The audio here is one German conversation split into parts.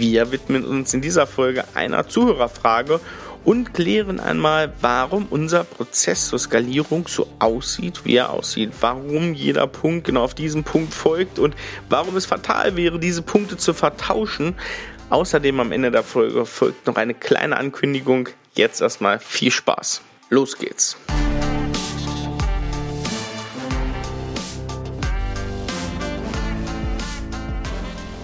Wir widmen uns in dieser Folge einer Zuhörerfrage und klären einmal, warum unser Prozess zur Skalierung so aussieht, wie er aussieht, warum jeder Punkt genau auf diesen Punkt folgt und warum es fatal wäre, diese Punkte zu vertauschen. Außerdem am Ende der Folge folgt noch eine kleine Ankündigung. Jetzt erstmal viel Spaß. Los geht's.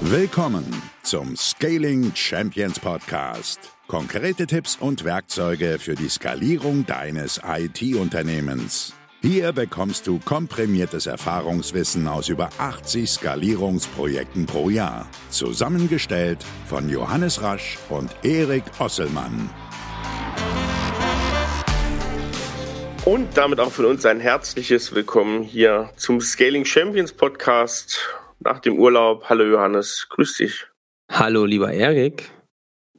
Willkommen zum Scaling Champions Podcast. Konkrete Tipps und Werkzeuge für die Skalierung deines IT-Unternehmens. Hier bekommst du komprimiertes Erfahrungswissen aus über 80 Skalierungsprojekten pro Jahr. Zusammengestellt von Johannes Rasch und Erik Osselmann. Und damit auch von uns ein herzliches Willkommen hier zum Scaling Champions Podcast nach dem Urlaub. Hallo Johannes, grüß dich. Hallo lieber Erik.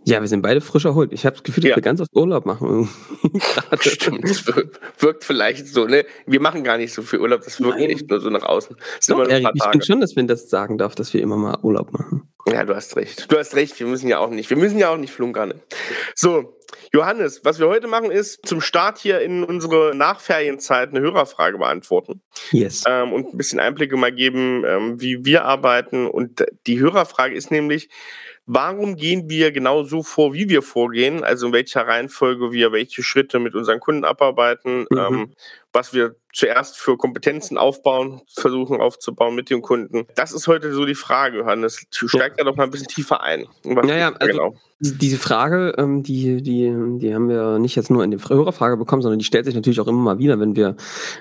Ja, wir sind beide frisch erholt. Ich habe das Gefühl, dass ja. wir ganz oft Urlaub machen. Stimmt, das wirkt vielleicht so. Ne? Wir machen gar nicht so viel Urlaub, das wirkt Nein. echt nur so nach außen. Doch, Erik, ich finde schon, dass wir das sagen darf, dass wir immer mal Urlaub machen. Ja, du hast recht. Du hast recht, wir müssen ja auch nicht. Wir müssen ja auch nicht flunkern. Ne? So, Johannes, was wir heute machen, ist zum Start hier in unsere Nachferienzeit eine Hörerfrage beantworten. Yes. Ähm, und ein bisschen Einblicke mal geben, ähm, wie wir arbeiten. Und die Hörerfrage ist nämlich, warum gehen wir genau so vor, wie wir vorgehen? Also in welcher Reihenfolge wir welche Schritte mit unseren Kunden abarbeiten, mhm. ähm, was wir zuerst für Kompetenzen aufbauen, versuchen aufzubauen mit dem Kunden. Das ist heute so die Frage, Johannes. Steig da doch mal ein bisschen tiefer ein. Naja, also genau? diese Frage, ähm, die, die, die haben wir nicht jetzt nur in der Hörerfrage bekommen, sondern die stellt sich natürlich auch immer mal wieder, wenn wir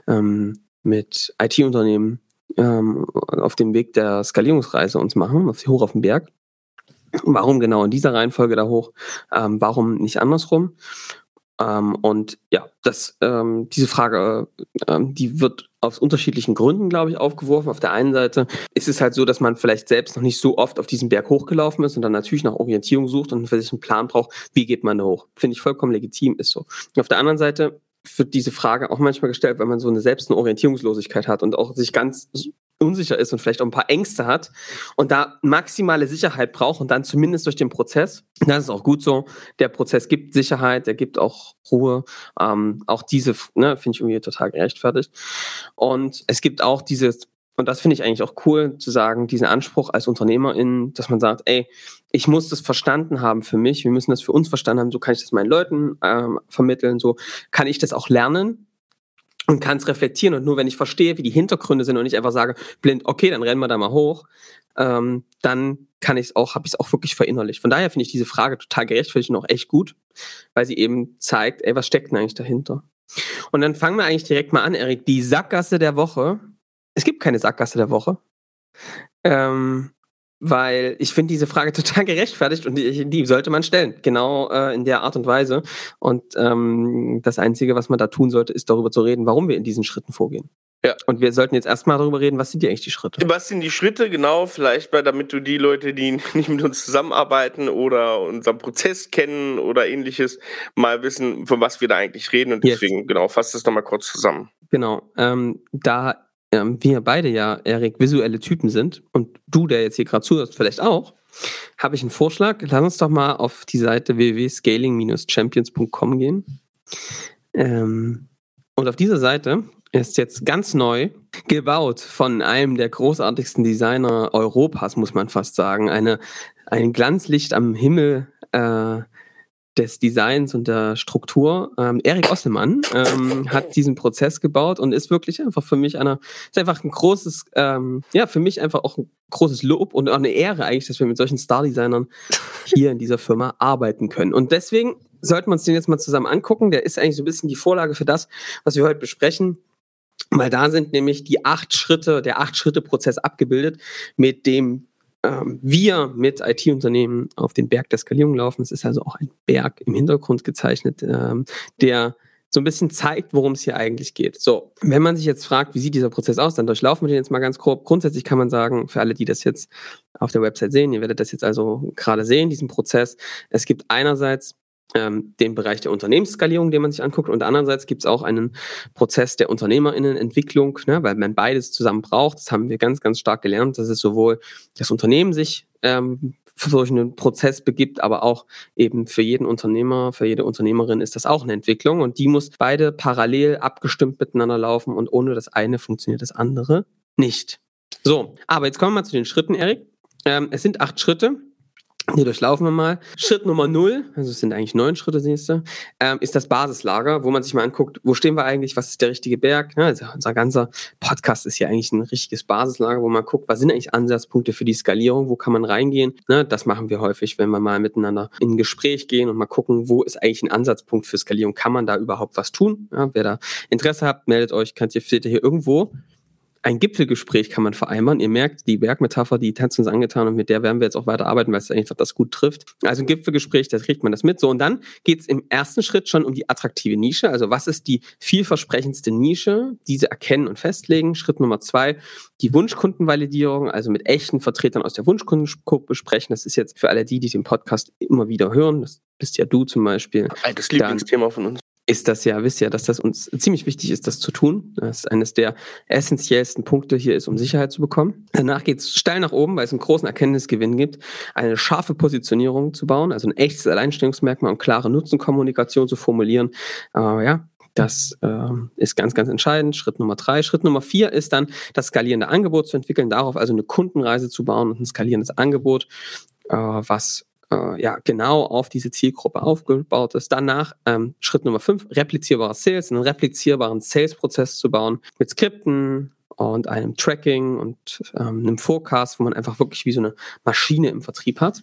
ähm, mit IT-Unternehmen ähm, auf dem Weg der Skalierungsreise uns machen, auf die hoch auf den Berg. Warum genau in dieser Reihenfolge da hoch? Ähm, warum nicht andersrum? Ähm, und ja, das, ähm, diese Frage, ähm, die wird aus unterschiedlichen Gründen, glaube ich, aufgeworfen. Auf der einen Seite ist es halt so, dass man vielleicht selbst noch nicht so oft auf diesen Berg hochgelaufen ist und dann natürlich nach Orientierung sucht und für sich einen Plan braucht, wie geht man da hoch. Finde ich vollkommen legitim, ist so. Und auf der anderen Seite wird diese Frage auch manchmal gestellt, wenn man so eine selbst eine Orientierungslosigkeit hat und auch sich ganz unsicher ist und vielleicht auch ein paar Ängste hat und da maximale Sicherheit braucht und dann zumindest durch den Prozess, das ist auch gut so, der Prozess gibt Sicherheit, der gibt auch Ruhe, ähm, auch diese, ne, finde ich irgendwie total gerechtfertigt. Und es gibt auch dieses und das finde ich eigentlich auch cool, zu sagen, diesen Anspruch als Unternehmerin, dass man sagt, ey, ich muss das verstanden haben für mich, wir müssen das für uns verstanden haben, so kann ich das meinen Leuten ähm, vermitteln, so kann ich das auch lernen und kann es reflektieren. Und nur wenn ich verstehe, wie die Hintergründe sind und nicht einfach sage, blind, okay, dann rennen wir da mal hoch, ähm, dann kann ich es auch, habe ich es auch wirklich verinnerlicht. Von daher finde ich diese Frage total gerechtfertigt und auch echt gut, weil sie eben zeigt, ey, was steckt denn eigentlich dahinter? Und dann fangen wir eigentlich direkt mal an, Erik. Die Sackgasse der Woche es gibt keine Sackgasse der Woche. Ähm, weil ich finde diese Frage total gerechtfertigt und die, die sollte man stellen, genau äh, in der Art und Weise. Und ähm, das Einzige, was man da tun sollte, ist darüber zu reden, warum wir in diesen Schritten vorgehen. Ja. Und wir sollten jetzt erstmal darüber reden, was sind die eigentlich die Schritte? Was sind die Schritte, genau, vielleicht mal, damit du die Leute, die nicht mit uns zusammenarbeiten oder unseren Prozess kennen oder ähnliches, mal wissen, von was wir da eigentlich reden. Und deswegen, yes. genau, fass das nochmal kurz zusammen. Genau. Ähm, da ähm, wir beide ja, Erik, visuelle Typen sind und du, der jetzt hier gerade zuhörst, vielleicht auch, habe ich einen Vorschlag. Lass uns doch mal auf die Seite www.scaling-champions.com gehen. Ähm, und auf dieser Seite ist jetzt ganz neu gebaut von einem der großartigsten Designer Europas, muss man fast sagen. Eine, ein Glanzlicht am Himmel äh, des Designs und der Struktur. Ähm, Erik Osselmann ähm, hat diesen Prozess gebaut und ist wirklich einfach für mich einer, ist einfach ein großes, ähm, ja, für mich einfach auch ein großes Lob und auch eine Ehre eigentlich, dass wir mit solchen Star-Designern hier in dieser Firma arbeiten können. Und deswegen sollten wir uns den jetzt mal zusammen angucken. Der ist eigentlich so ein bisschen die Vorlage für das, was wir heute besprechen. Weil da sind nämlich die acht Schritte, der acht Schritte Prozess abgebildet, mit dem ähm, wir mit IT-Unternehmen auf den Berg der Skalierung laufen. Es ist also auch ein Berg im Hintergrund gezeichnet, ähm, der so ein bisschen zeigt, worum es hier eigentlich geht. So, wenn man sich jetzt fragt, wie sieht dieser Prozess aus, dann durchlaufen wir den jetzt mal ganz grob. Grundsätzlich kann man sagen, für alle, die das jetzt auf der Website sehen, ihr werdet das jetzt also gerade sehen, diesen Prozess. Es gibt einerseits ähm, den Bereich der Unternehmensskalierung, den man sich anguckt. Und andererseits gibt es auch einen Prozess der Unternehmerinnenentwicklung, ne, weil man beides zusammen braucht. Das haben wir ganz, ganz stark gelernt, dass es sowohl das Unternehmen sich ähm, für solchen Prozess begibt, aber auch eben für jeden Unternehmer, für jede Unternehmerin ist das auch eine Entwicklung und die muss beide parallel abgestimmt miteinander laufen und ohne das eine funktioniert das andere nicht. So, aber jetzt kommen wir mal zu den Schritten, Erik. Ähm, es sind acht Schritte. Die durchlaufen wir mal. Schritt Nummer null, also es sind eigentlich neun Schritte, siehst du, ähm, ist das Basislager, wo man sich mal anguckt, wo stehen wir eigentlich, was ist der richtige Berg? Ja, also unser ganzer Podcast ist ja eigentlich ein richtiges Basislager, wo man guckt, was sind eigentlich Ansatzpunkte für die Skalierung, wo kann man reingehen? Ne, das machen wir häufig, wenn wir mal miteinander in ein Gespräch gehen und mal gucken, wo ist eigentlich ein Ansatzpunkt für Skalierung? Kann man da überhaupt was tun? Ja, wer da Interesse habt, meldet euch, könnt ihr, seht ihr hier irgendwo ein Gipfelgespräch kann man vereinbaren. Ihr merkt, die Bergmetapher, die hat uns angetan und mit der werden wir jetzt auch weiter arbeiten, weil es einfach das gut trifft. Also ein Gipfelgespräch, da kriegt man das mit. So, und dann geht es im ersten Schritt schon um die attraktive Nische. Also was ist die vielversprechendste Nische? Diese erkennen und festlegen. Schritt Nummer zwei, die Wunschkundenvalidierung, also mit echten Vertretern aus der Wunschkundengruppe sprechen. Das ist jetzt für alle die, die den Podcast immer wieder hören. Das bist ja du zum Beispiel. Das Lieblingsthema von uns ist das ja, wisst ihr, dass das uns ziemlich wichtig ist, das zu tun. Das ist eines der essentiellsten Punkte hier ist, um Sicherheit zu bekommen. Danach geht es steil nach oben, weil es einen großen Erkenntnisgewinn gibt, eine scharfe Positionierung zu bauen, also ein echtes Alleinstellungsmerkmal und klare Nutzenkommunikation zu formulieren. Aber ja, das äh, ist ganz, ganz entscheidend. Schritt Nummer drei. Schritt Nummer vier ist dann, das skalierende Angebot zu entwickeln, darauf also eine Kundenreise zu bauen und ein skalierendes Angebot, äh, was äh, ja genau auf diese Zielgruppe aufgebaut ist. Danach ähm, Schritt Nummer fünf, replizierbare Sales, einen replizierbaren Sales-Prozess zu bauen mit Skripten und einem Tracking und ähm, einem Forecast, wo man einfach wirklich wie so eine Maschine im Vertrieb hat.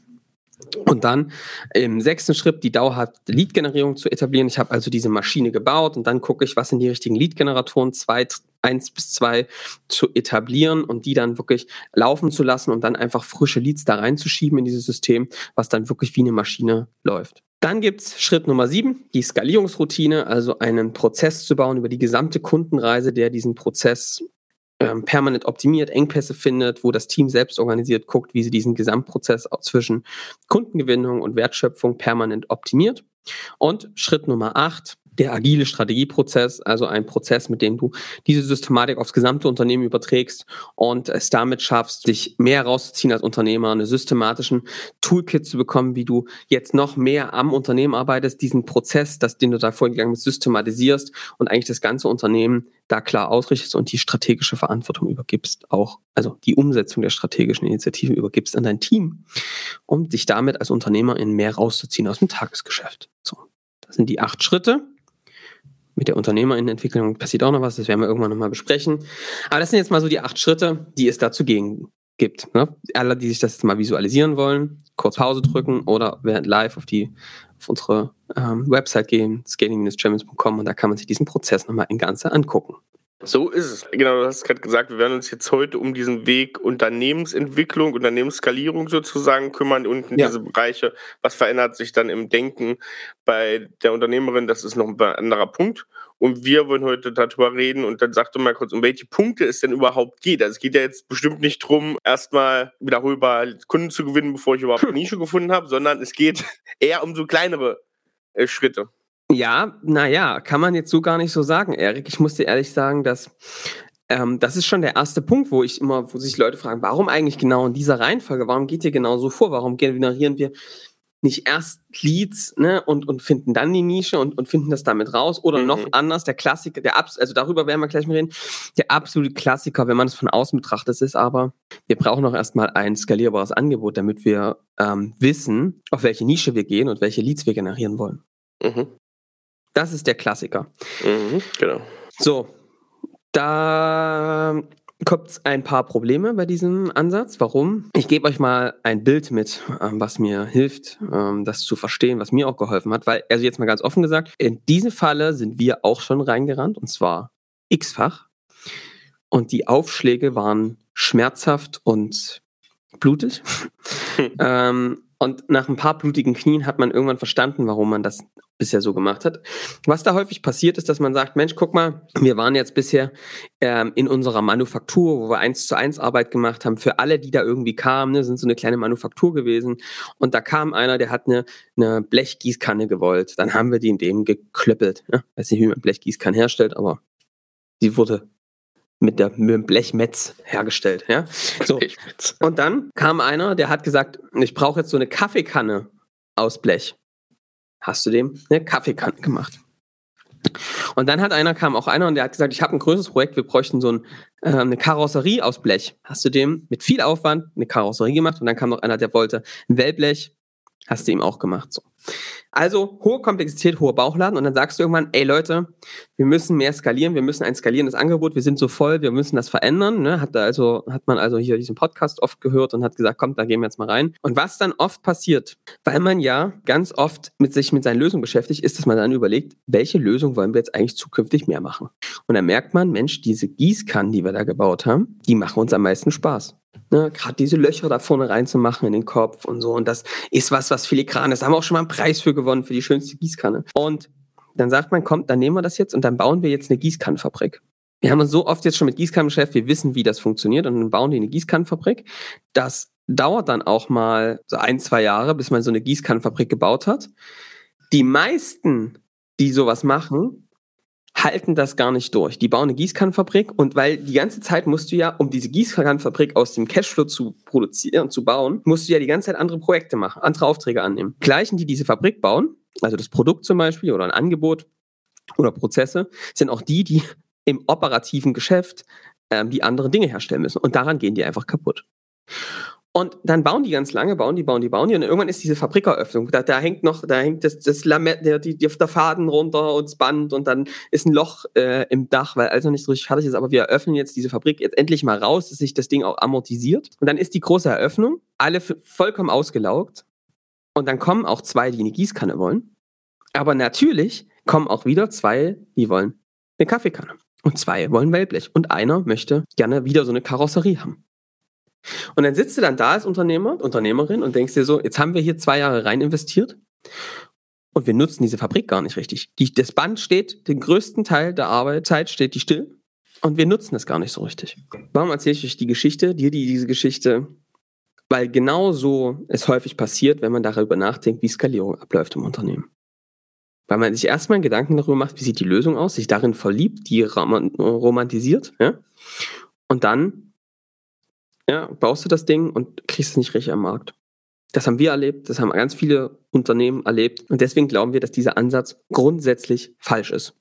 Und dann im sechsten Schritt die dauerhafte Lead-Generierung zu etablieren. Ich habe also diese Maschine gebaut und dann gucke ich, was sind die richtigen Lead-Generatoren, zwei, eins bis zwei zu etablieren und die dann wirklich laufen zu lassen und dann einfach frische Leads da reinzuschieben in dieses System, was dann wirklich wie eine Maschine läuft. Dann gibt's Schritt Nummer sieben, die Skalierungsroutine, also einen Prozess zu bauen über die gesamte Kundenreise, der diesen Prozess ähm, permanent optimiert, Engpässe findet, wo das Team selbst organisiert guckt, wie sie diesen Gesamtprozess zwischen Kundengewinnung und Wertschöpfung permanent optimiert. Und Schritt Nummer acht, der agile Strategieprozess, also ein Prozess, mit dem du diese Systematik aufs gesamte Unternehmen überträgst und es damit schaffst, dich mehr rauszuziehen als Unternehmer, einen systematischen Toolkit zu bekommen, wie du jetzt noch mehr am Unternehmen arbeitest, diesen Prozess, das, den du da vorgegangen bist, systematisierst und eigentlich das ganze Unternehmen da klar ausrichtest und die strategische Verantwortung übergibst, auch, also die Umsetzung der strategischen Initiativen übergibst an dein Team, um dich damit als Unternehmer in mehr rauszuziehen aus dem Tagesgeschäft. So. Das sind die acht Schritte mit der Unternehmerinnenentwicklung passiert auch noch was, das werden wir irgendwann nochmal besprechen. Aber das sind jetzt mal so die acht Schritte, die es dazu gegen gibt. Ne? Alle, die sich das jetzt mal visualisieren wollen, kurz Pause drücken oder während live auf die auf unsere ähm, Website gehen, scaling-champions.com und da kann man sich diesen Prozess nochmal in Ganze angucken. So ist es. Genau, du hast gerade gesagt, wir werden uns jetzt heute um diesen Weg Unternehmensentwicklung, Unternehmensskalierung sozusagen kümmern und in ja. diese Bereiche, was verändert sich dann im Denken bei der Unternehmerin, das ist noch ein anderer Punkt. Und wir wollen heute darüber reden und dann sagte mal kurz, um welche Punkte es denn überhaupt geht. Also es geht ja jetzt bestimmt nicht darum, erstmal darüber Kunden zu gewinnen, bevor ich überhaupt eine Nische gefunden habe, sondern es geht eher um so kleinere äh, Schritte. Ja, naja, kann man jetzt so gar nicht so sagen, Erik. Ich muss dir ehrlich sagen, dass ähm, das ist schon der erste Punkt, wo ich immer, wo sich Leute fragen, warum eigentlich genau in dieser Reihenfolge? Warum geht ihr genau so vor? Warum generieren wir nicht erst Leads ne, und, und finden dann die Nische und, und finden das damit raus? Oder mhm. noch anders, der Klassiker, der Abs also darüber werden wir gleich mal reden, der absolute Klassiker, wenn man es von außen betrachtet, ist aber, wir brauchen auch erstmal ein skalierbares Angebot, damit wir ähm, wissen, auf welche Nische wir gehen und welche Leads wir generieren wollen. Mhm. Das ist der Klassiker. Mhm, genau. So, da kommt es ein paar Probleme bei diesem Ansatz. Warum? Ich gebe euch mal ein Bild mit, ähm, was mir hilft, ähm, das zu verstehen, was mir auch geholfen hat. Weil, also jetzt mal ganz offen gesagt, in diese Falle sind wir auch schon reingerannt und zwar x-fach. Und die Aufschläge waren schmerzhaft und blutig. ähm, und nach ein paar blutigen Knien hat man irgendwann verstanden, warum man das bisher so gemacht hat. Was da häufig passiert ist, dass man sagt, Mensch, guck mal, wir waren jetzt bisher ähm, in unserer Manufaktur, wo wir eins zu eins Arbeit gemacht haben. Für alle, die da irgendwie kamen, ne, sind so eine kleine Manufaktur gewesen. Und da kam einer, der hat eine, eine Blechgießkanne gewollt. Dann haben wir die in dem geklöppelt. Ja? Weiß nicht, wie man Blechgießkanne herstellt, aber die wurde mit, der, mit dem Blechmetz hergestellt. Ja? So. Und dann kam einer, der hat gesagt, ich brauche jetzt so eine Kaffeekanne aus Blech. Hast du dem eine Kaffeekanne gemacht? Und dann hat einer, kam auch einer und der hat gesagt, ich habe ein größeres Projekt, wir bräuchten so ein, äh, eine Karosserie aus Blech. Hast du dem mit viel Aufwand eine Karosserie gemacht und dann kam noch einer, der wollte ein Wellblech, hast du ihm auch gemacht. So. Also hohe Komplexität, hoher Bauchladen und dann sagst du irgendwann, ey Leute, wir müssen mehr skalieren, wir müssen ein skalierendes Angebot, wir sind so voll, wir müssen das verändern. Ne? Hat, also, hat man also hier diesen Podcast oft gehört und hat gesagt, kommt, da gehen wir jetzt mal rein. Und was dann oft passiert, weil man ja ganz oft mit sich mit seinen Lösungen beschäftigt, ist, dass man dann überlegt, welche Lösung wollen wir jetzt eigentlich zukünftig mehr machen. Und dann merkt man, Mensch, diese Gießkannen, die wir da gebaut haben, die machen uns am meisten Spaß. Ne, Gerade diese Löcher da vorne reinzumachen in den Kopf und so. Und das ist was, was filigran ist. Da haben wir auch schon mal einen Preis für gewonnen, für die schönste Gießkanne. Und dann sagt man, kommt, dann nehmen wir das jetzt und dann bauen wir jetzt eine Gießkannenfabrik. Wir haben uns so oft jetzt schon mit Gießkannen beschäftigt, wir wissen, wie das funktioniert und dann bauen die eine Gießkannenfabrik. Das dauert dann auch mal so ein, zwei Jahre, bis man so eine Gießkannenfabrik gebaut hat. Die meisten, die sowas machen, halten das gar nicht durch. Die bauen eine Gießkannenfabrik und weil die ganze Zeit musst du ja, um diese Gießkannenfabrik aus dem Cashflow zu produzieren zu bauen, musst du ja die ganze Zeit andere Projekte machen, andere Aufträge annehmen. Gleichen, die diese Fabrik bauen, also das Produkt zum Beispiel oder ein Angebot oder Prozesse, sind auch die, die im operativen Geschäft ähm, die andere Dinge herstellen müssen. Und daran gehen die einfach kaputt. Und dann bauen die ganz lange, bauen die, bauen die, bauen die. Und irgendwann ist diese Fabrikeröffnung. Da, da hängt noch, da hängt das, das Lamett, der, die, der Faden runter und das Band und dann ist ein Loch äh, im Dach, weil also nicht so richtig fertig ist. Aber wir eröffnen jetzt diese Fabrik jetzt endlich mal raus, dass sich das Ding auch amortisiert. Und dann ist die große Eröffnung, alle vollkommen ausgelaugt. Und dann kommen auch zwei, die eine Gießkanne wollen. Aber natürlich kommen auch wieder zwei, die wollen eine Kaffeekanne. Und zwei wollen Wellblech. Und einer möchte gerne wieder so eine Karosserie haben. Und dann sitzt du dann da als Unternehmer, Unternehmerin und denkst dir so, jetzt haben wir hier zwei Jahre rein investiert und wir nutzen diese Fabrik gar nicht richtig. Die, das Band steht, den größten Teil der Arbeitszeit steht die still und wir nutzen es gar nicht so richtig. Warum erzähle ich euch die Geschichte? Dir die diese Geschichte, weil genau so es häufig passiert, wenn man darüber nachdenkt, wie Skalierung abläuft im Unternehmen. Weil man sich erstmal Gedanken darüber macht, wie sieht die Lösung aus, sich darin verliebt, die romantisiert, ja? Und dann ja, baust du das Ding und kriegst es nicht richtig am Markt. Das haben wir erlebt, das haben ganz viele Unternehmen erlebt und deswegen glauben wir, dass dieser Ansatz grundsätzlich falsch ist.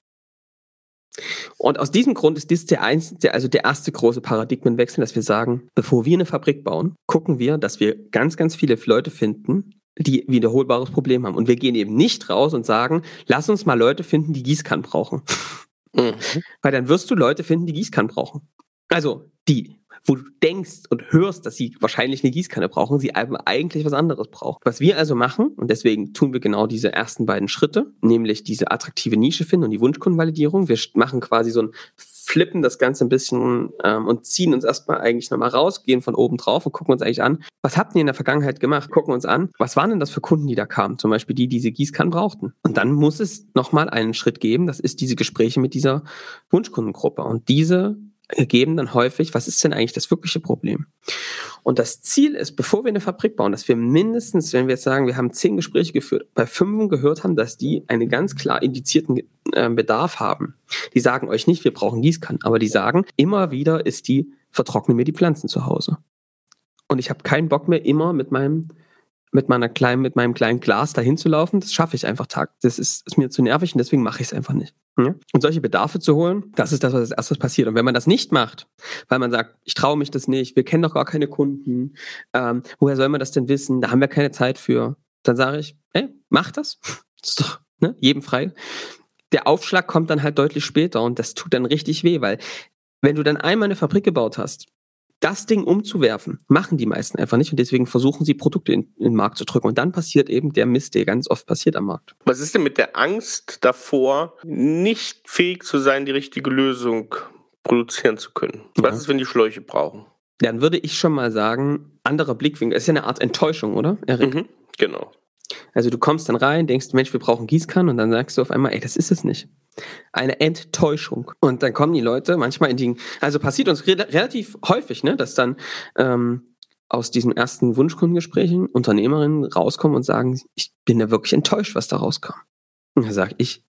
Und aus diesem Grund ist dies der, der, also der erste große Paradigmenwechsel, dass wir sagen, bevor wir eine Fabrik bauen, gucken wir, dass wir ganz, ganz viele Leute finden, die wiederholbares Problem haben. Und wir gehen eben nicht raus und sagen, lass uns mal Leute finden, die Gießkannen brauchen. Mhm. Weil dann wirst du Leute finden, die Gießkannen brauchen. Also die wo du denkst und hörst, dass sie wahrscheinlich eine Gießkanne brauchen, sie eigentlich was anderes brauchen. Was wir also machen, und deswegen tun wir genau diese ersten beiden Schritte, nämlich diese attraktive Nische finden und die Wunschkundenvalidierung. Wir machen quasi so ein flippen das Ganze ein bisschen ähm, und ziehen uns erstmal eigentlich nochmal raus, gehen von oben drauf und gucken uns eigentlich an, was habt ihr in der Vergangenheit gemacht? Gucken uns an, was waren denn das für Kunden, die da kamen? Zum Beispiel die, die diese Gießkannen brauchten. Und dann muss es nochmal einen Schritt geben, das ist diese Gespräche mit dieser Wunschkundengruppe. Und diese ergeben dann häufig, was ist denn eigentlich das wirkliche Problem? Und das Ziel ist, bevor wir eine Fabrik bauen, dass wir mindestens, wenn wir jetzt sagen, wir haben zehn Gespräche geführt, bei fünf gehört haben, dass die einen ganz klar indizierten äh, Bedarf haben. Die sagen euch nicht, wir brauchen Gießkannen, aber die sagen, immer wieder ist die, vertrocknen mir die Pflanzen zu Hause. Und ich habe keinen Bock mehr, immer mit meinem mit meiner kleinen, mit meinem kleinen Glas dahin zu laufen, das schaffe ich einfach tag. Das ist, ist mir zu nervig und deswegen mache ich es einfach nicht. Ja? Und solche Bedarfe zu holen, das ist das, was als erstes passiert. Und wenn man das nicht macht, weil man sagt, ich traue mich das nicht, wir kennen doch gar keine Kunden, ähm, woher soll man das denn wissen? Da haben wir keine Zeit für. Dann sage ich, ey, mach das. das ist doch ne, jedem frei. Der Aufschlag kommt dann halt deutlich später und das tut dann richtig weh, weil wenn du dann einmal eine Fabrik gebaut hast das Ding umzuwerfen, machen die meisten einfach nicht und deswegen versuchen sie Produkte in, in, den Markt zu drücken und dann passiert eben der Mist, der ganz oft passiert am Markt. Was ist denn mit der Angst davor, nicht fähig zu sein, die richtige Lösung produzieren zu können? Was ja. ist, wenn die Schläuche brauchen? Dann würde ich schon mal sagen, anderer Blickwinkel. Das ist ja eine Art Enttäuschung, oder, Erik? Mhm, genau. Also du kommst dann rein, denkst, Mensch, wir brauchen Gießkannen und dann sagst du auf einmal, ey, das ist es nicht. Eine Enttäuschung. Und dann kommen die Leute manchmal in die, also passiert uns re relativ häufig, ne, dass dann ähm, aus diesen ersten Wunschkundengesprächen Unternehmerinnen rauskommen und sagen, ich bin ja wirklich enttäuscht, was da rauskam. Und dann sage ich,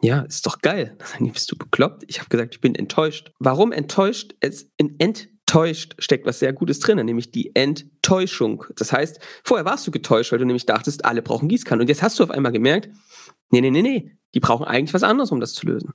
Ja, ist doch geil. Dann bist du bekloppt. Ich habe gesagt, ich bin enttäuscht. Warum enttäuscht? Es in enttäuscht steckt was sehr Gutes drin, nämlich die Enttäuschung. Das heißt, vorher warst du getäuscht, weil du nämlich dachtest, alle brauchen Gießkannen. Und jetzt hast du auf einmal gemerkt, nee, nee, nee, nee, die brauchen eigentlich was anderes, um das zu lösen.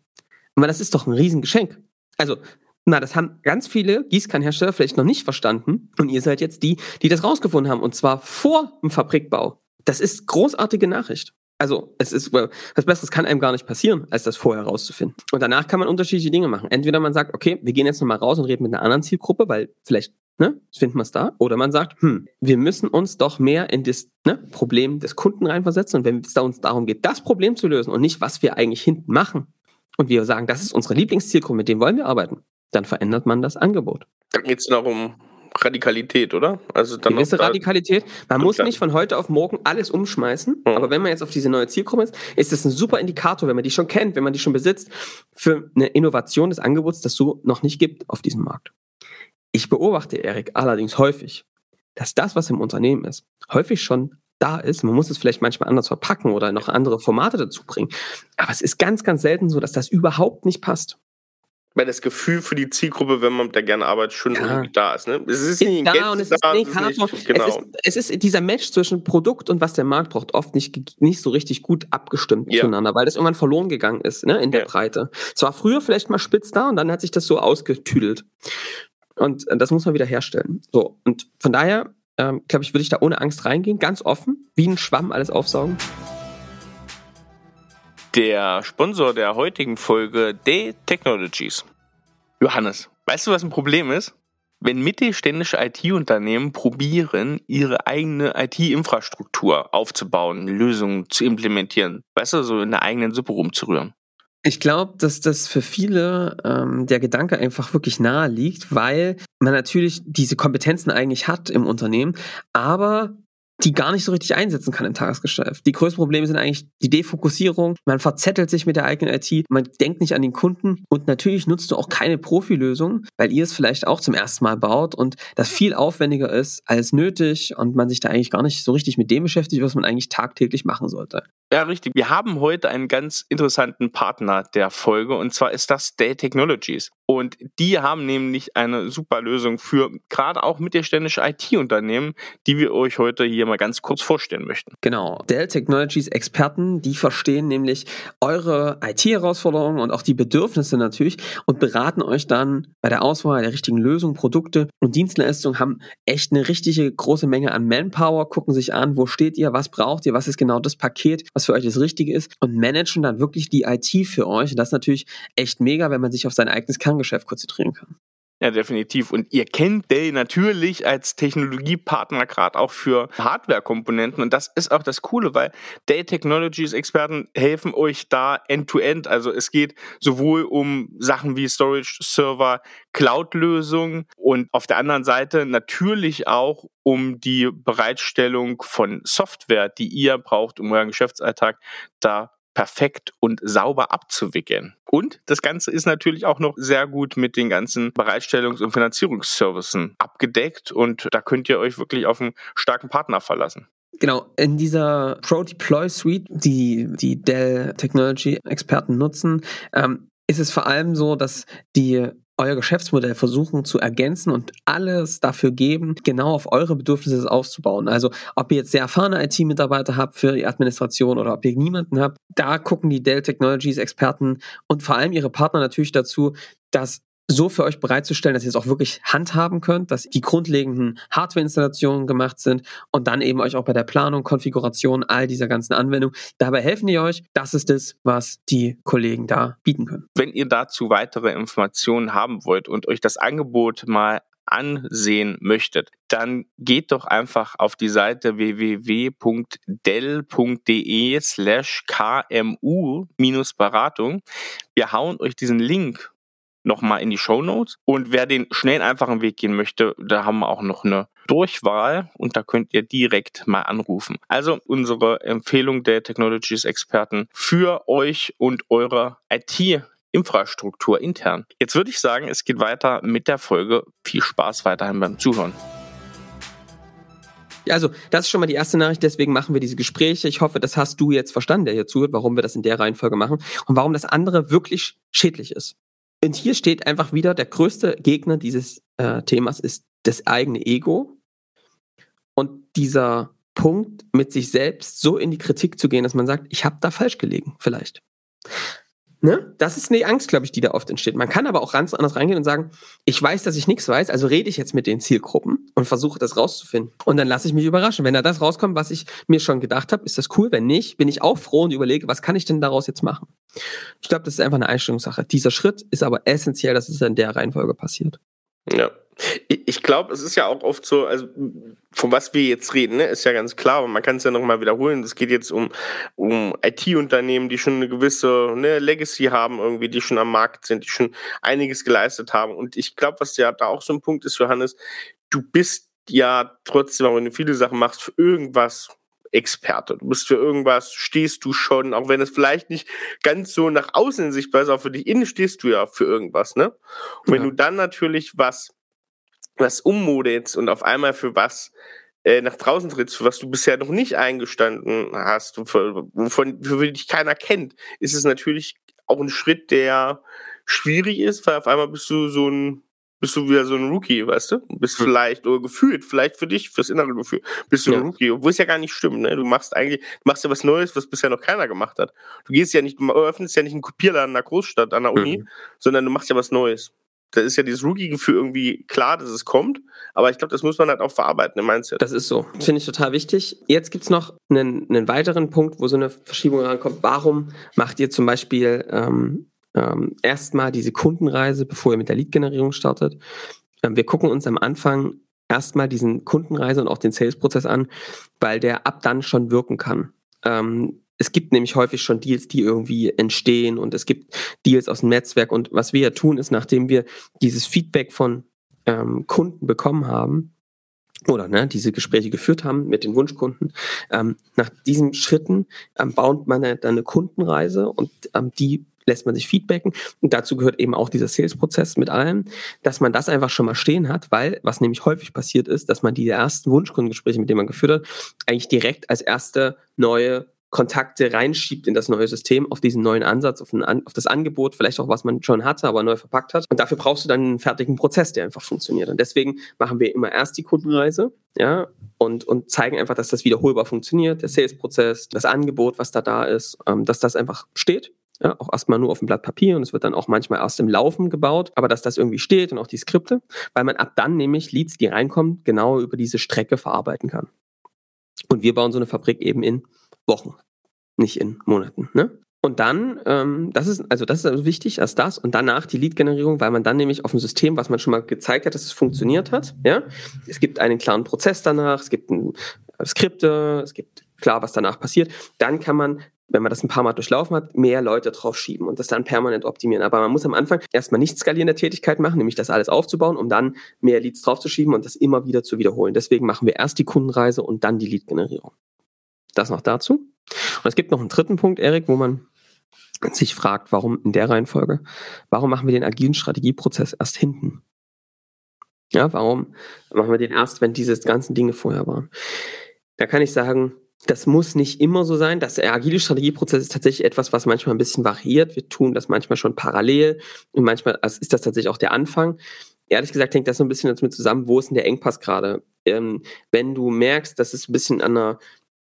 Aber das ist doch ein Riesengeschenk. Also, na, das haben ganz viele Gießkannenhersteller vielleicht noch nicht verstanden. Und ihr seid jetzt die, die das rausgefunden haben. Und zwar vor dem Fabrikbau. Das ist großartige Nachricht. Also, es ist, was Besseres kann einem gar nicht passieren, als das vorher rauszufinden. Und danach kann man unterschiedliche Dinge machen. Entweder man sagt, okay, wir gehen jetzt nochmal raus und reden mit einer anderen Zielgruppe, weil vielleicht, ne, finden wir es da. Oder man sagt, hm, wir müssen uns doch mehr in das ne, Problem des Kunden reinversetzen. Und wenn es da uns darum geht, das Problem zu lösen und nicht, was wir eigentlich hinten machen, und wir sagen, das ist unsere Lieblingszielgruppe, mit dem wollen wir arbeiten, dann verändert man das Angebot. Da geht es darum, Radikalität, oder? Also dann gewisse Radikalität. Man muss nicht von heute auf morgen alles umschmeißen, mhm. aber wenn man jetzt auf diese neue Zielgruppe ist, ist das ein super Indikator, wenn man die schon kennt, wenn man die schon besitzt, für eine Innovation des Angebots, das so noch nicht gibt auf diesem Markt. Ich beobachte, Erik, allerdings häufig, dass das, was im Unternehmen ist, häufig schon da ist. Man muss es vielleicht manchmal anders verpacken oder noch andere Formate dazu bringen. Aber es ist ganz, ganz selten so, dass das überhaupt nicht passt weil das Gefühl für die Zielgruppe, wenn man mit der gerne arbeitet, schon ja. da ist. Ne? Es ist, ist nicht da und es ist, nee, es, nicht, genau. es, ist, es ist dieser Match zwischen Produkt und was der Markt braucht, oft nicht, nicht so richtig gut abgestimmt ja. zueinander, weil das irgendwann verloren gegangen ist ne, in der ja. Breite. Es war früher vielleicht mal spitz da und dann hat sich das so ausgetüdelt. Und äh, das muss man wieder herstellen. So, und von daher, ähm, glaube ich, würde ich da ohne Angst reingehen, ganz offen, wie ein Schwamm alles aufsaugen. Der Sponsor der heutigen Folge, Day Technologies. Johannes, weißt du, was ein Problem ist? Wenn mittelständische IT-Unternehmen probieren, ihre eigene IT-Infrastruktur aufzubauen, Lösungen zu implementieren, weißt du, so in der eigenen Suppe rumzurühren. Ich glaube, dass das für viele ähm, der Gedanke einfach wirklich nahe liegt, weil man natürlich diese Kompetenzen eigentlich hat im Unternehmen, aber die gar nicht so richtig einsetzen kann im Tagesgeschäft. Die größten Probleme sind eigentlich die Defokussierung. Man verzettelt sich mit der eigenen IT, man denkt nicht an den Kunden und natürlich nutzt du auch keine Profilösung, weil ihr es vielleicht auch zum ersten Mal baut und das viel aufwendiger ist als nötig und man sich da eigentlich gar nicht so richtig mit dem beschäftigt, was man eigentlich tagtäglich machen sollte. Ja, richtig. Wir haben heute einen ganz interessanten Partner der Folge und zwar ist das Dell Technologies. Und die haben nämlich eine super Lösung für gerade auch mittelständische IT-Unternehmen, die wir euch heute hier mal ganz kurz vorstellen möchten. Genau. Dell Technologies Experten, die verstehen nämlich eure IT-Herausforderungen und auch die Bedürfnisse natürlich und beraten euch dann bei der Auswahl der richtigen Lösungen, Produkte und Dienstleistungen, haben echt eine richtige große Menge an Manpower, gucken sich an, wo steht ihr, was braucht ihr, was ist genau das Paket, was für euch das Richtige ist und managen dann wirklich die IT für euch. Und das ist natürlich echt mega, wenn man sich auf sein eigenes Kern Kerngeschäft konzentrieren kann. Ja, definitiv. Und ihr kennt Dell natürlich als Technologiepartner gerade auch für Hardware-Komponenten. Und das ist auch das Coole, weil Dell Technologies Experten helfen euch da end-to-end. -end. Also es geht sowohl um Sachen wie Storage, Server, Cloud-Lösungen und auf der anderen Seite natürlich auch um die Bereitstellung von Software, die ihr braucht, um euren Geschäftsalltag da perfekt und sauber abzuwickeln. Und das Ganze ist natürlich auch noch sehr gut mit den ganzen Bereitstellungs- und Finanzierungsservicen abgedeckt und da könnt ihr euch wirklich auf einen starken Partner verlassen. Genau, in dieser Pro Deploy Suite, die die Dell Technology Experten nutzen, ähm, ist es vor allem so, dass die euer Geschäftsmodell versuchen zu ergänzen und alles dafür geben, genau auf eure Bedürfnisse aufzubauen. Also ob ihr jetzt sehr erfahrene IT-Mitarbeiter habt für die Administration oder ob ihr niemanden habt, da gucken die Dell Technologies Experten und vor allem ihre Partner natürlich dazu, dass so für euch bereitzustellen, dass ihr es auch wirklich handhaben könnt, dass die grundlegenden Hardware-Installationen gemacht sind und dann eben euch auch bei der Planung, Konfiguration all dieser ganzen Anwendungen. Dabei helfen die euch. Das ist es, was die Kollegen da bieten können. Wenn ihr dazu weitere Informationen haben wollt und euch das Angebot mal ansehen möchtet, dann geht doch einfach auf die Seite www.dell.de slash kmu-beratung. Wir hauen euch diesen Link nochmal in die Show Notes. Und wer den schnell einfachen Weg gehen möchte, da haben wir auch noch eine Durchwahl und da könnt ihr direkt mal anrufen. Also unsere Empfehlung der Technologies Experten für euch und eure IT Infrastruktur intern. Jetzt würde ich sagen, es geht weiter mit der Folge. Viel Spaß weiterhin beim Zuhören. Also das ist schon mal die erste Nachricht, deswegen machen wir diese Gespräche. Ich hoffe, das hast du jetzt verstanden, der hier zuhört, warum wir das in der Reihenfolge machen und warum das andere wirklich schädlich ist. Und hier steht einfach wieder, der größte Gegner dieses äh, Themas ist das eigene Ego und dieser Punkt, mit sich selbst so in die Kritik zu gehen, dass man sagt, ich habe da falsch gelegen, vielleicht. Ne? Das ist eine Angst, glaube ich, die da oft entsteht. Man kann aber auch ganz anders reingehen und sagen, ich weiß, dass ich nichts weiß, also rede ich jetzt mit den Zielgruppen und versuche das rauszufinden. Und dann lasse ich mich überraschen. Wenn da das rauskommt, was ich mir schon gedacht habe, ist das cool. Wenn nicht, bin ich auch froh und überlege, was kann ich denn daraus jetzt machen? Ich glaube, das ist einfach eine Einstellungssache. Dieser Schritt ist aber essentiell, dass es in der Reihenfolge passiert. Ja. Ich glaube, es ist ja auch oft so, also von was wir jetzt reden, ne, ist ja ganz klar, aber man kann es ja nochmal wiederholen. Es geht jetzt um, um IT-Unternehmen, die schon eine gewisse ne, Legacy haben, irgendwie, die schon am Markt sind, die schon einiges geleistet haben. Und ich glaube, was ja da auch so ein Punkt ist, Johannes, du bist ja trotzdem, auch wenn du viele Sachen machst, für irgendwas Experte. Du bist für irgendwas, stehst du schon, auch wenn es vielleicht nicht ganz so nach außen sichtbar ist, auch für dich innen stehst du ja für irgendwas, ne? Und wenn du dann natürlich was was ummodelst und auf einmal für was äh, nach draußen trittst, für was du bisher noch nicht eingestanden hast, wovon, wovon für dich keiner kennt, ist es natürlich auch ein Schritt, der schwierig ist, weil auf einmal bist du so ein bist du wieder so ein Rookie, weißt du? Bist hm. vielleicht, oder gefühlt, vielleicht für dich, fürs innere Gefühl, bist du ja. ein Rookie, obwohl es ja gar nicht stimmt, ne? Du machst eigentlich, du machst ja was Neues, was bisher noch keiner gemacht hat. Du gehst ja nicht, du öffnest ja nicht einen Kopierladen in einer Großstadt an der Uni, mhm. sondern du machst ja was Neues da ist ja dieses Rookie-Gefühl irgendwie klar, dass es kommt. Aber ich glaube, das muss man halt auch verarbeiten im Mindset. Das ist so. Finde ich total wichtig. Jetzt gibt es noch einen, einen, weiteren Punkt, wo so eine Verschiebung rankommt. Warum macht ihr zum Beispiel ähm, ähm, erstmal diese Kundenreise, bevor ihr mit der Lead-Generierung startet? Ähm, wir gucken uns am Anfang erstmal diesen Kundenreise und auch den Sales-Prozess an, weil der ab dann schon wirken kann. Ähm, es gibt nämlich häufig schon Deals, die irgendwie entstehen und es gibt Deals aus dem Netzwerk. Und was wir ja tun, ist, nachdem wir dieses Feedback von ähm, Kunden bekommen haben, oder ne, diese Gespräche geführt haben mit den Wunschkunden. Ähm, nach diesen Schritten ähm, baut man dann eine Kundenreise und ähm, die lässt man sich feedbacken. Und dazu gehört eben auch dieser Sales-Prozess mit allem, dass man das einfach schon mal stehen hat, weil was nämlich häufig passiert ist, dass man die ersten Wunschkundengespräche, mit denen man geführt hat, eigentlich direkt als erste neue Kontakte reinschiebt in das neue System, auf diesen neuen Ansatz, auf, ein, auf, das Angebot, vielleicht auch was man schon hatte, aber neu verpackt hat. Und dafür brauchst du dann einen fertigen Prozess, der einfach funktioniert. Und deswegen machen wir immer erst die Kundenreise, ja, und, und zeigen einfach, dass das wiederholbar funktioniert, der Sales-Prozess, das Angebot, was da da ist, ähm, dass das einfach steht. Ja, auch erstmal nur auf dem Blatt Papier und es wird dann auch manchmal erst im Laufen gebaut, aber dass das irgendwie steht und auch die Skripte, weil man ab dann nämlich Leads, die reinkommen, genau über diese Strecke verarbeiten kann. Und wir bauen so eine Fabrik eben in Wochen, nicht in Monaten. Ne? Und dann, ähm, das ist, also das ist also wichtig als das und danach die Lead-Generierung, weil man dann nämlich auf dem System, was man schon mal gezeigt hat, dass es funktioniert hat, ja, es gibt einen klaren Prozess danach, es gibt ein, äh, Skripte, es gibt klar, was danach passiert, dann kann man wenn man das ein paar Mal durchlaufen hat, mehr Leute drauf schieben und das dann permanent optimieren. Aber man muss am Anfang erstmal nicht skalierende Tätigkeit machen, nämlich das alles aufzubauen, um dann mehr Leads draufzuschieben und das immer wieder zu wiederholen. Deswegen machen wir erst die Kundenreise und dann die Lead-Generierung. Das noch dazu. Und es gibt noch einen dritten Punkt, Erik, wo man sich fragt, warum in der Reihenfolge, warum machen wir den agilen Strategieprozess erst hinten? Ja, warum machen wir den erst, wenn diese ganzen Dinge vorher waren? Da kann ich sagen, das muss nicht immer so sein. Das agile Strategieprozess ist tatsächlich etwas, was manchmal ein bisschen variiert. Wir tun das manchmal schon parallel und manchmal ist das tatsächlich auch der Anfang. Ehrlich gesagt hängt das so ein bisschen damit zusammen, wo ist denn der Engpass gerade? Ähm, wenn du merkst, dass es ein bisschen an einer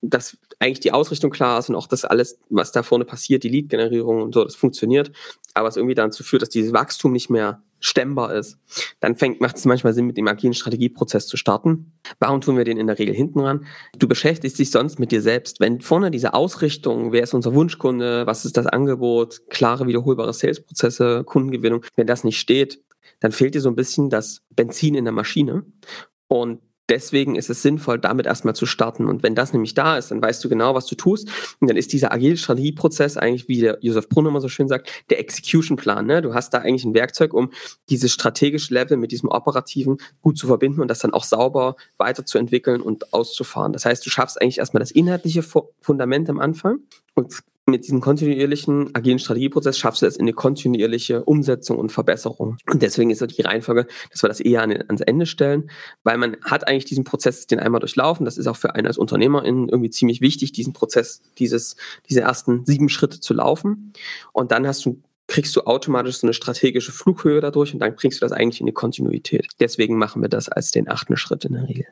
dass eigentlich die Ausrichtung klar ist und auch das alles, was da vorne passiert, die Lead-Generierung und so, das funktioniert, aber es irgendwie dazu führt, dass dieses Wachstum nicht mehr stemmbar ist, dann fängt, macht es manchmal Sinn, mit dem agilen Strategieprozess zu starten. Warum tun wir den in der Regel hinten ran? Du beschäftigst dich sonst mit dir selbst. Wenn vorne diese Ausrichtung, wer ist unser Wunschkunde, was ist das Angebot, klare, wiederholbare Salesprozesse, Kundengewinnung, wenn das nicht steht, dann fehlt dir so ein bisschen das Benzin in der Maschine. Und deswegen ist es sinnvoll, damit erstmal zu starten. Und wenn das nämlich da ist, dann weißt du genau, was du tust. Und dann ist dieser agile Strategieprozess eigentlich, wie der Josef Brunner immer so schön sagt, der Execution-Plan. Ne? Du hast da eigentlich ein Werkzeug, um dieses strategische Level mit diesem operativen gut zu verbinden und das dann auch sauber weiterzuentwickeln und auszufahren. Das heißt, du schaffst eigentlich erstmal das inhaltliche Fundament am Anfang und mit diesem kontinuierlichen agilen Strategieprozess schaffst du es in eine kontinuierliche Umsetzung und Verbesserung. Und deswegen ist die Reihenfolge, dass wir das eher an, ans Ende stellen, weil man hat eigentlich diesen Prozess den einmal durchlaufen. Das ist auch für einen als Unternehmerin irgendwie ziemlich wichtig, diesen Prozess, dieses, diese ersten sieben Schritte zu laufen. Und dann hast du kriegst du automatisch so eine strategische Flughöhe dadurch und dann bringst du das eigentlich in die Kontinuität. Deswegen machen wir das als den achten Schritt in der Regel.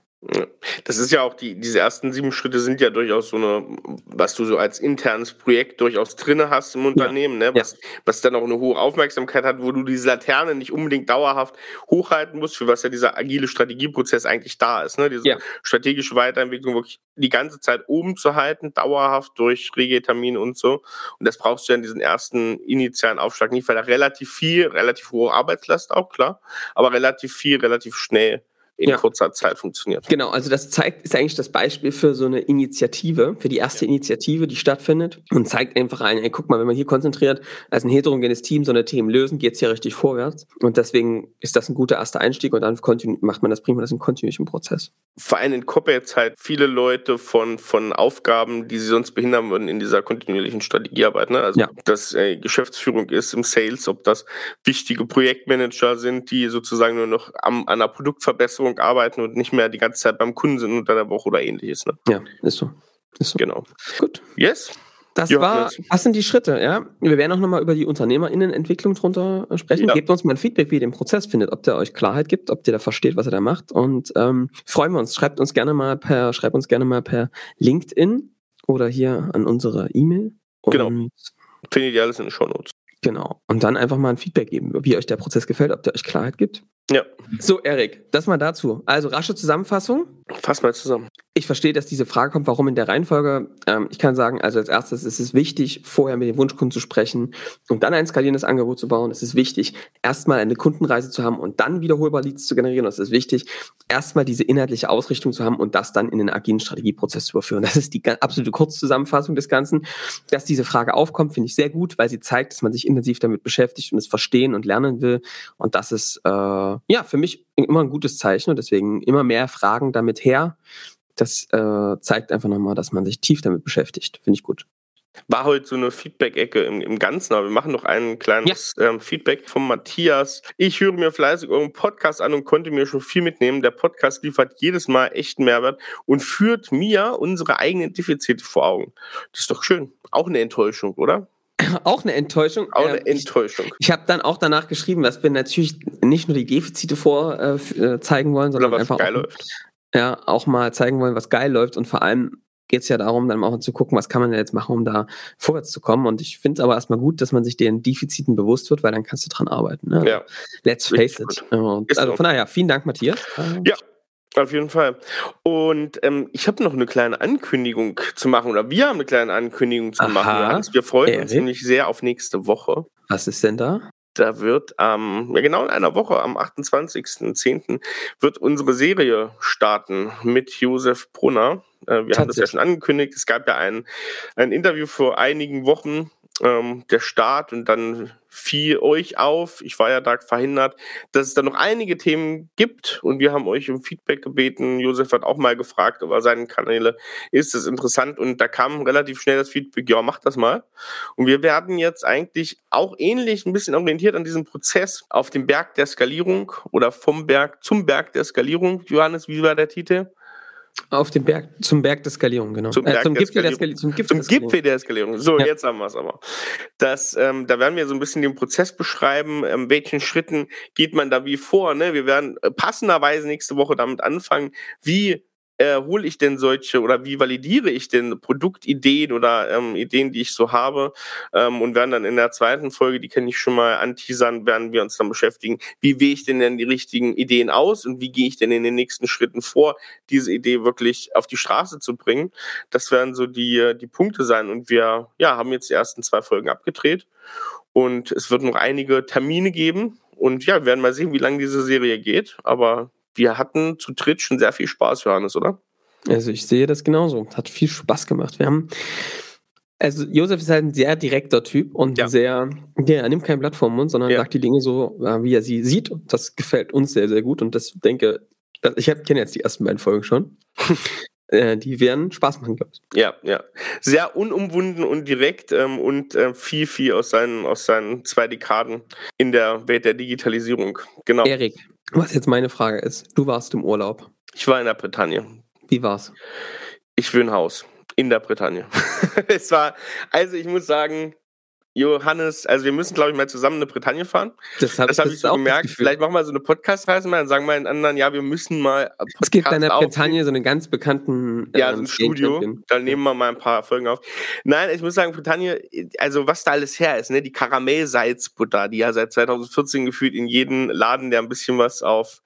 Das ist ja auch die, diese ersten sieben Schritte sind ja durchaus so eine, was du so als internes Projekt durchaus drinne hast im Unternehmen, ja. ne? was, ja. was dann auch eine hohe Aufmerksamkeit hat, wo du diese Laterne nicht unbedingt dauerhaft hochhalten musst, für was ja dieser agile Strategieprozess eigentlich da ist, ne? Diese ja. strategische Weiterentwicklung wirklich die ganze Zeit oben zu halten, dauerhaft durch Regeltermine und so. Und das brauchst du ja in diesen ersten initialen Aufschlag nicht, weil da relativ viel, relativ hohe Arbeitslast auch, klar, aber relativ viel, relativ schnell in ja. kurzer Zeit funktioniert. Genau, also das zeigt, ist eigentlich das Beispiel für so eine Initiative, für die erste ja. Initiative, die stattfindet und zeigt einfach ein, ey, guck mal, wenn man hier konzentriert, als ein heterogenes Team so eine Themen lösen, geht es hier richtig vorwärts. Und deswegen ist das ein guter erster Einstieg und dann macht man das prima, das ist ein kontinuierlichen Prozess. Vor allem in Corporate-Zeit viele Leute von, von Aufgaben, die sie sonst behindern würden in dieser kontinuierlichen Strategiearbeit. Ne? Also, ja. ob das äh, Geschäftsführung ist im Sales, ob das wichtige Projektmanager sind, die sozusagen nur noch am, an einer Produktverbesserung Veränderung arbeiten und nicht mehr die ganze Zeit beim Kunden sind unter der Woche oder ähnliches. Ne? Ja, ist so. Ist so. Genau. Gut. Yes. Das ja, war, was sind die Schritte, ja? Wir werden auch nochmal über die UnternehmerInnenentwicklung drunter sprechen. Ja. Gebt uns mal ein Feedback, wie ihr den Prozess findet, ob der euch Klarheit gibt, ob ihr da versteht, was ihr da macht. Und ähm, freuen wir uns. Schreibt uns gerne mal per, schreibt uns gerne mal per LinkedIn oder hier an unsere E-Mail. Genau. Findet ihr alles in den Show Notes. Genau. Und dann einfach mal ein Feedback geben, wie euch der Prozess gefällt, ob der euch Klarheit gibt. Ja. So, Erik, das mal dazu. Also rasche Zusammenfassung. Fass mal zusammen. Ich verstehe, dass diese Frage kommt, warum in der Reihenfolge. Ähm, ich kann sagen, also als erstes ist es wichtig, vorher mit dem Wunschkunden zu sprechen und dann ein skalierendes Angebot zu bauen. Es ist wichtig, erstmal eine Kundenreise zu haben und dann wiederholbar Leads zu generieren. Und es ist wichtig, erstmal diese inhaltliche Ausrichtung zu haben und das dann in den agilen Strategieprozess zu überführen. Das ist die absolute Kurzzusammenfassung des Ganzen. Dass diese Frage aufkommt, finde ich sehr gut, weil sie zeigt, dass man sich intensiv damit beschäftigt und es verstehen und lernen will. Und das ist äh, ja für mich immer ein gutes Zeichen und deswegen immer mehr Fragen damit her. Das äh, zeigt einfach nochmal, dass man sich tief damit beschäftigt. Finde ich gut. War heute so eine Feedback-Ecke im, im Ganzen, aber wir machen noch ein kleines ja. ähm, Feedback von Matthias. Ich höre mir fleißig euren Podcast an und konnte mir schon viel mitnehmen. Der Podcast liefert jedes Mal echten Mehrwert und führt mir unsere eigenen Defizite vor Augen. Das ist doch schön. Auch eine Enttäuschung, oder? Auch eine Enttäuschung. Auch eine ähm, Enttäuschung. Ich, ich habe dann auch danach geschrieben, dass wir natürlich nicht nur die Defizite vorzeigen äh, wollen, sondern einfach auch. Ja auch mal zeigen wollen, was geil läuft und vor allem geht es ja darum, dann auch zu gucken, was kann man denn jetzt machen, um da vorwärts zu kommen. Und ich finde es aber erstmal gut, dass man sich den Defiziten bewusst wird, weil dann kannst du dran arbeiten. Ne? Ja. Let's face it. Und also von daher, vielen Dank, Matthias. Ja, auf jeden Fall. Und ähm, ich habe noch eine kleine Ankündigung zu machen, oder wir haben eine kleine Ankündigung zu Aha, machen. Johannes. Wir freuen Erik. uns nämlich sehr auf nächste Woche. Was ist denn da? Da wird am, ähm, ja genau in einer Woche, am 28.10. wird unsere Serie starten mit Josef Brunner. Äh, wir haben das ja schon angekündigt. Es gab ja ein, ein Interview vor einigen Wochen ähm, der Start und dann fiel euch auf, ich war ja da verhindert, dass es da noch einige Themen gibt und wir haben euch um Feedback gebeten. Josef hat auch mal gefragt über seinen Kanäle, ist es interessant und da kam relativ schnell das Feedback, ja, mach das mal. Und wir werden jetzt eigentlich auch ähnlich ein bisschen orientiert an diesem Prozess auf dem Berg der Skalierung oder vom Berg zum Berg der Skalierung. Johannes, wie war der Titel? Auf dem Berg, zum Berg der Skalierung, genau. Zum, äh, zum Gipfel, der Skalierung. Zum, Gipfel, zum der Gipfel der Skalierung. So, ja. jetzt haben wir es aber. Das, ähm, da werden wir so ein bisschen den Prozess beschreiben, ähm, welchen Schritten geht man da wie vor. Ne? Wir werden äh, passenderweise nächste Woche damit anfangen, wie äh, hole ich denn solche oder wie validiere ich denn Produktideen oder ähm, Ideen, die ich so habe ähm, und werden dann in der zweiten Folge, die kenne ich schon mal anteasern, werden wir uns dann beschäftigen, wie wähle ich denn denn die richtigen Ideen aus und wie gehe ich denn in den nächsten Schritten vor, diese Idee wirklich auf die Straße zu bringen. Das werden so die, die Punkte sein und wir ja, haben jetzt die ersten zwei Folgen abgedreht und es wird noch einige Termine geben und ja, wir werden mal sehen, wie lange diese Serie geht, aber wir hatten zu dritt schon sehr viel Spaß, Johannes, oder? Also ich sehe das genauso. Hat viel Spaß gemacht. Wir haben, also Josef ist halt ein sehr direkter Typ und ja. sehr, der nimmt kein Blatt vom Mund, sondern ja. sagt die Dinge so, äh, wie er sie sieht. Und das gefällt uns sehr, sehr gut. Und das denke, ich kenne jetzt die ersten beiden Folgen schon. Äh, die werden Spaß machen, glaube ich. Ja, ja. Sehr unumwunden und direkt ähm, und äh, viel, viel aus seinen, aus seinen zwei Dekaden in der Welt der Digitalisierung. Genau. Erik, was jetzt meine Frage ist, du warst im Urlaub. Ich war in der Bretagne. Wie war's? Ich will ein Haus in der Bretagne. es war, also ich muss sagen, Johannes, also wir müssen, glaube ich, mal zusammen eine Bretagne fahren. Das habe hab ich so auch gemerkt. Vielleicht machen wir so eine Podcast-Reise mal und sagen mal den anderen, ja, wir müssen mal. Es gibt in der Podcast Bretagne so einen ganz bekannten Ja, ähm, so ein Studio. Da nehmen wir mal ein paar Folgen auf. Nein, ich muss sagen, Bretagne, also was da alles her ist, ne? Die Karamellsalzbutter, die ja seit 2014 gefühlt in jedem Laden, der ein bisschen was auf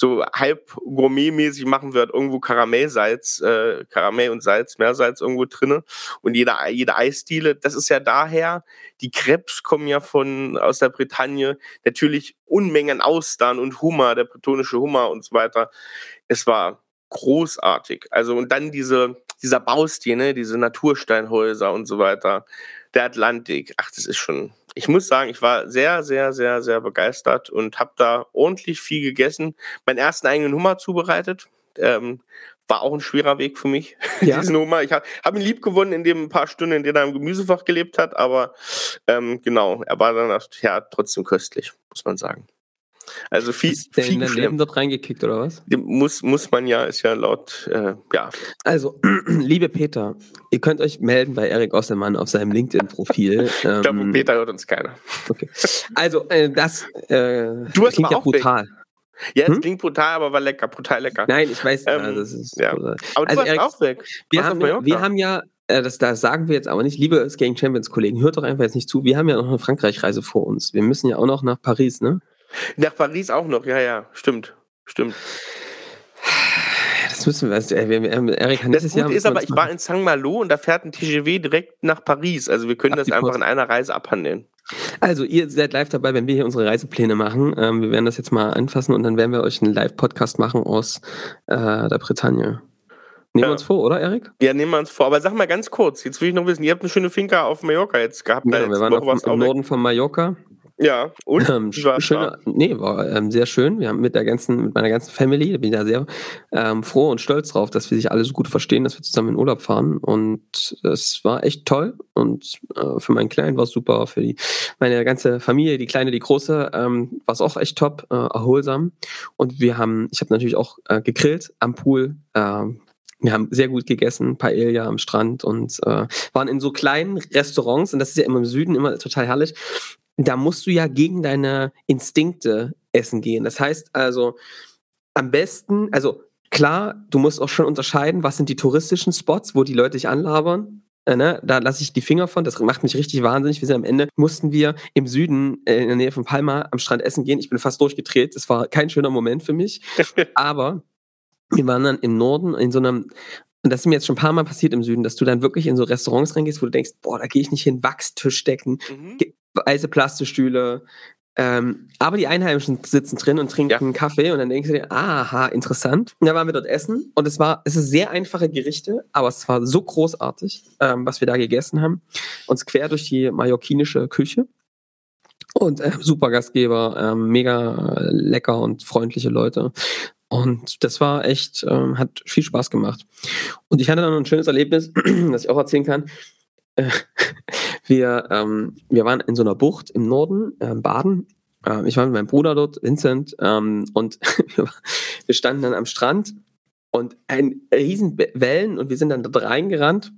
so halb gourmetmäßig machen wird, irgendwo Karamellsalz, äh, Karamell und Salz, Meersalz irgendwo drinne. Und jede, jede Eisdiele, das ist ja daher. Die Crepes kommen ja von aus der Bretagne. Natürlich Unmengen Austern und Hummer, der bretonische Hummer und so weiter. Es war großartig. Also und dann diese dieser Baustil, ne, diese Natursteinhäuser und so weiter, der Atlantik. Ach, das ist schon. Ich muss sagen, ich war sehr, sehr, sehr, sehr begeistert und habe da ordentlich viel gegessen. Meinen ersten eigenen Hummer zubereitet. Ähm, war auch ein schwerer Weg für mich, Ja. diesen Hummer. Ich habe hab ihn lieb gewonnen in dem paar Stunden, in denen er im Gemüsefach gelebt hat, aber ähm, genau, er war dann ja trotzdem köstlich, muss man sagen. Also viel, der viel in dein Leben dort reingekickt oder was? muss, muss man ja, ist ja laut, äh, ja, Also, liebe Peter, ihr könnt euch melden bei Erik Osselmann auf seinem LinkedIn-Profil. ich glaube, Ähm, Peter hört uns keiner. okay. Also, äh, das äh, Du hast klingt ja auch weg. brutal. Ja, es Hm? klingt brutal, aber war lecker, brutal lecker. Nein, ich weiß, Ähm, ja, das ist. ja. brutal. aber du also, warst Erik, auch weg. Wir haben, ja, wir haben ja, äh, das, das sagen wir jetzt aber nicht, liebe Skating Champions Kollegen, hört doch einfach jetzt nicht zu. Wir haben ja noch eine Frankreich-Reise vor uns. Wir müssen ja auch noch nach Paris, ne? Nach Paris auch noch, ja, ja, stimmt. Stimmt. Das müssen wir, also, äh, Erik Das Gute Jahr. ist aber, ich war in Saint-Malo und da fährt ein TGV direkt nach Paris. Also wir können Ach, das einfach Post. in einer Reise abhandeln. Also, ihr seid live dabei, wenn wir hier unsere Reisepläne machen. Ähm, wir werden das jetzt mal anfassen und dann werden wir euch einen Live-Podcast machen aus äh, der Bretagne. Nehmen wir Ja. uns vor, oder, Erik? Ja, nehmen wir uns vor. Aber sag mal ganz kurz, jetzt will ich noch wissen, ihr habt eine schöne Finca auf Mallorca jetzt gehabt. Ja, da wir waren auf, im. Norden von Mallorca. Ja, und? Ähm, Wie war's schöner, nee, war ähm, sehr schön. Wir haben mit der ganzen, mit meiner ganzen Family, da bin ich ja sehr ähm, froh und stolz drauf, dass wir sich alle so gut verstehen, dass wir zusammen in Urlaub fahren. Und es war echt toll. Und äh, für meinen Kleinen war es super, für die meine ganze Familie, die kleine, die große, ähm, war es auch echt top, äh, erholsam. Und wir haben, ich habe natürlich auch äh, gegrillt am Pool. Ähm, wir haben sehr gut gegessen, Paella am Strand und äh, waren in so kleinen Restaurants und das ist ja immer im Süden immer total herrlich da musst du ja gegen deine Instinkte essen gehen. Das heißt also, am besten, also klar, du musst auch schon unterscheiden, was sind die touristischen Spots, wo die Leute dich anlabern. Äh, ne? Da lasse ich die Finger von, das macht mich richtig wahnsinnig. Wir sind am Ende, mussten wir im Süden äh, in der Nähe von Palma am Strand essen gehen. Ich bin fast durchgedreht. Das war kein schöner Moment für mich. Aber wir waren dann im Norden in so einem, und das ist mir jetzt schon ein paar Mal passiert im Süden, dass du dann wirklich in so Restaurants reingehst, wo du denkst, boah, da gehe ich nicht hin, Wachstischdecken, Mhm. weiße Plastikstühle. Ähm, aber die Einheimischen sitzen drin und trinken Ja. einen Kaffee und dann denkst du dir, aha, interessant. Und da waren wir dort essen und es war, es ist sehr einfache Gerichte, aber es war so großartig, ähm, was wir da gegessen haben. Uns quer durch die mallorquinische Küche. Und äh, super Gastgeber, ähm, mega äh, lecker und freundliche Leute. Und das war echt, ähm, hat viel Spaß gemacht. Und ich hatte dann ein schönes Erlebnis, das ich auch erzählen kann. Äh, wir, ähm, wir waren in so einer Bucht im Norden, ähm, Baden. Ähm, ich war mit meinem Bruder dort, Vincent, ähm, und wir standen dann am Strand und ein riesen Wellen und wir sind dann dort reingerannt.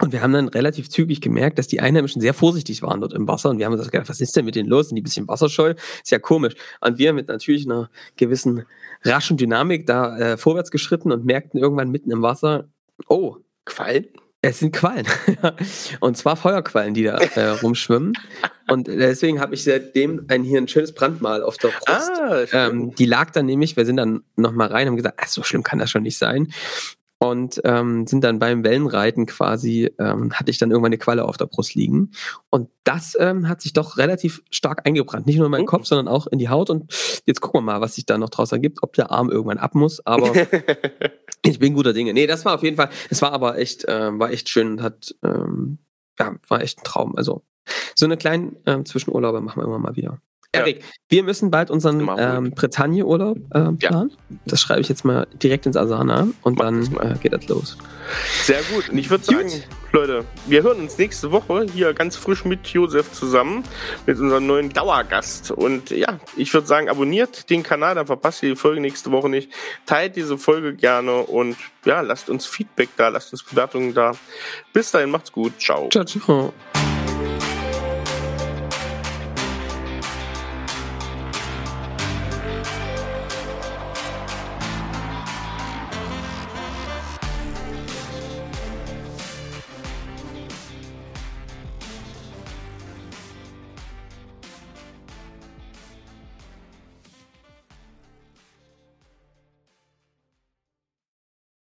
Und wir haben dann relativ zügig gemerkt, dass die Einheimischen sehr vorsichtig waren dort im Wasser. Und wir haben uns gedacht, was ist denn mit denen los? Sind die ein bisschen wasserscheu? Ist ja komisch. Und wir mit natürlich einer gewissen raschen Dynamik da äh, vorwärts geschritten und merkten irgendwann mitten im Wasser, oh, Quallen? es sind Quallen. und zwar Feuerquallen, die da äh, rumschwimmen. Und deswegen habe ich seitdem ein, hier ein schönes Brandmal auf der Brust. Ah, Ähm, die lag dann nämlich, wir sind dann nochmal rein, haben gesagt, ach, so schlimm kann das schon nicht sein. Und ähm, sind dann beim Wellenreiten quasi, ähm, hatte ich dann irgendwann eine Qualle auf der Brust liegen. Und das ähm, hat sich doch relativ stark eingebrannt. Nicht nur in meinen Mhm. Kopf, sondern auch in die Haut. Und jetzt gucken wir mal, was sich da noch draus ergibt, ob der Arm irgendwann ab muss. Aber ich bin guter Dinge. Nee, das war auf jeden Fall, es war aber echt, ähm, war echt schön und hat, ähm, ja, war echt ein Traum. Also so eine kleinen ähm, Zwischenurlaube machen wir immer mal wieder. Erik, wir müssen bald unseren ähm, Bretagne-Urlaub äh, planen. Das schreibe ich jetzt mal direkt ins Asana und Mach dann äh, geht das los. Sehr gut. Und ich würde sagen. Leute, wir hören uns nächste Woche hier ganz frisch mit Josef zusammen, mit unserem neuen Dauergast. Und ja, ich würde sagen, abonniert den Kanal, dann verpasst ihr die Folge nächste Woche nicht. Teilt diese Folge gerne und ja, lasst uns Feedback da, lasst uns Bewertungen da. Bis dahin, macht's gut. Ciao. Ciao, ciao.